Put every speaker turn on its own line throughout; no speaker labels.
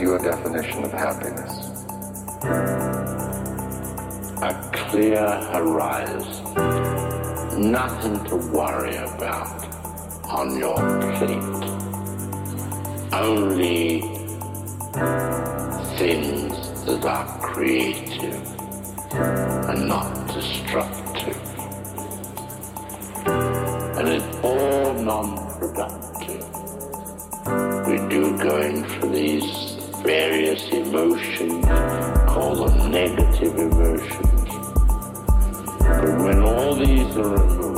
your definition of happiness?
A clear horizon, nothing to worry about on your plate, only things that are creative and not destructive. And it's all non-productive. We do going for these negative emotions. But when all these are removed,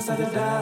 strong, and the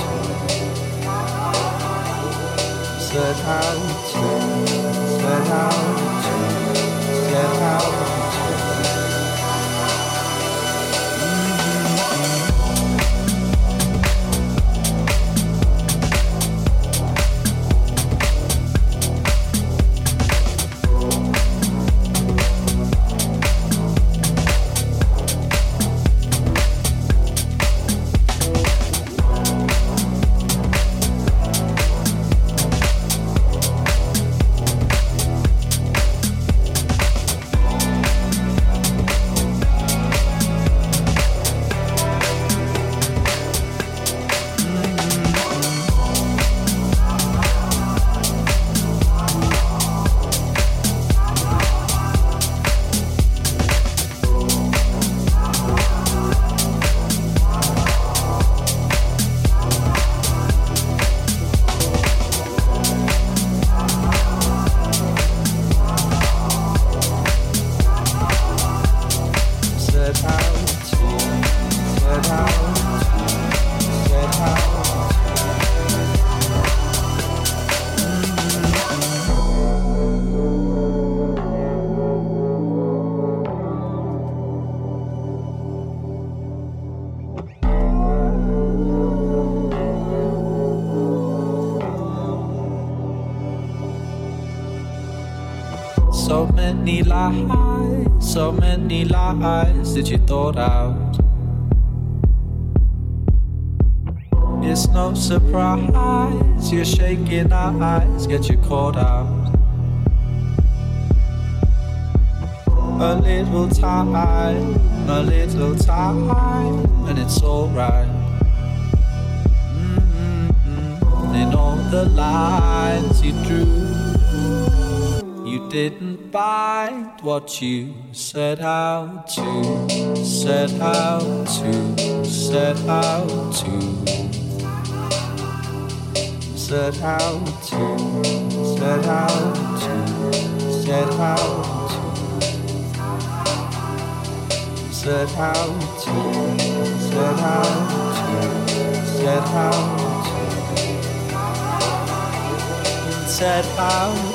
Sledgehound, sledgehound. Many lies, so many lies that you thought out. It's no surprise you're shaking our eyes get you caught out. A little time, a little time, and it's alright. Mm-hmm. In all the lines you drew, didn't find what you set out to, set out to, set out to, set out to, set out to, set out to, set out to, set out to, set out set out